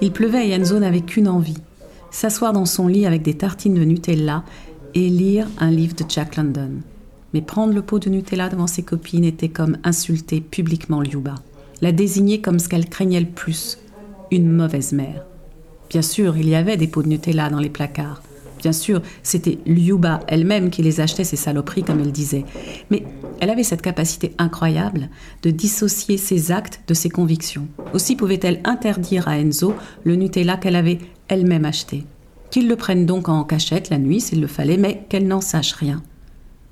Il pleuvait et Enzo n'avait qu'une envie s'asseoir dans son lit avec des tartines de Nutella et lire un livre de Jack London. Mais prendre le pot de Nutella devant ses copines était comme insulter publiquement Liuba, la désigner comme ce qu'elle craignait le plus, une mauvaise mère. Bien sûr, il y avait des pots de Nutella dans les placards. Bien sûr, c'était Liuba elle-même qui les achetait, ces saloperies, comme elle disait. Mais elle avait cette capacité incroyable de dissocier ses actes de ses convictions. Aussi pouvait-elle interdire à Enzo le Nutella qu'elle avait elle-même acheté. Qu'il le prenne donc en cachette la nuit s'il le fallait, mais qu'elle n'en sache rien.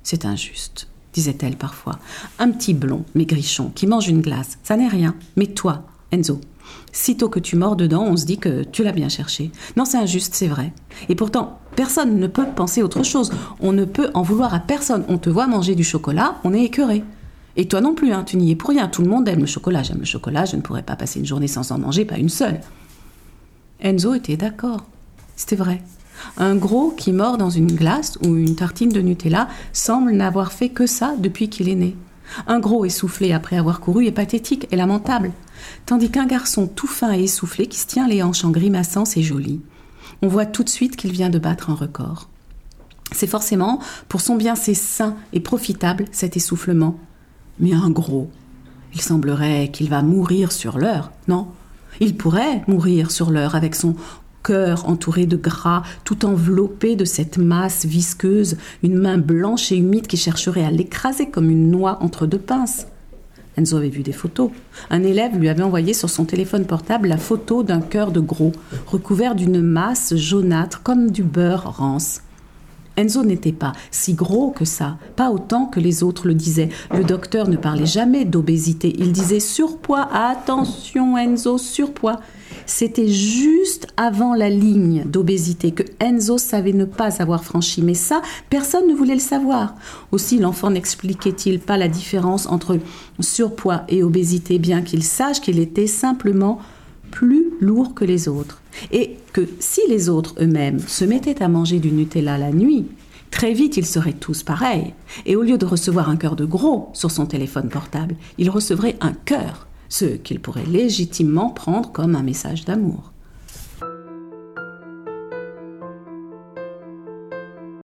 C'est injuste, disait-elle parfois. Un petit blond, maigrichon, qui mange une glace, ça n'est rien. Mais toi, Enzo, sitôt que tu mords dedans, on se dit que tu l'as bien cherché. Non, c'est injuste, c'est vrai. Et pourtant, personne ne peut penser autre chose. On ne peut en vouloir à personne. On te voit manger du chocolat, on est écœuré. Et toi non plus, hein, tu n'y es pour rien. Tout le monde aime le chocolat. J'aime le chocolat, je ne pourrais pas passer une journée sans en manger, pas une seule. Enzo était d'accord. C'était vrai. Un gros qui mord dans une glace ou une tartine de Nutella semble n'avoir fait que ça depuis qu'il est né. Un gros essoufflé après avoir couru est pathétique et lamentable, tandis qu'un garçon tout fin et essoufflé qui se tient les hanches en grimaçant, c'est joli. On voit tout de suite qu'il vient de battre un record. C'est forcément, pour son bien, c'est sain et profitable cet essoufflement. Mais un gros, il semblerait qu'il va mourir sur l'heure, non? Il pourrait mourir sur l'heure avec son cœur entouré de gras, tout enveloppé de cette masse visqueuse, une main blanche et humide qui chercherait à l'écraser comme une noix entre deux pinces. Enzo avait vu des photos. Un élève lui avait envoyé sur son téléphone portable la photo d'un cœur de gros, recouvert d'une masse jaunâtre comme du beurre rance. Enzo n'était pas si gros que ça, pas autant que les autres le disaient. Le docteur ne parlait jamais d'obésité, il disait surpoids, attention Enzo, surpoids. C'était juste avant la ligne d'obésité que Enzo savait ne pas avoir franchi, mais ça, personne ne voulait le savoir. Aussi, l'enfant n'expliquait-il pas la différence entre surpoids et obésité, bien qu'il sache qu'il était simplement plus lourd que les autres. Et que si les autres eux-mêmes se mettaient à manger du Nutella la nuit, Très vite, ils seraient tous pareils. Et au lieu de recevoir un cœur de gros sur son téléphone portable, il recevrait un cœur ce qu'il pourrait légitimement prendre comme un message d'amour.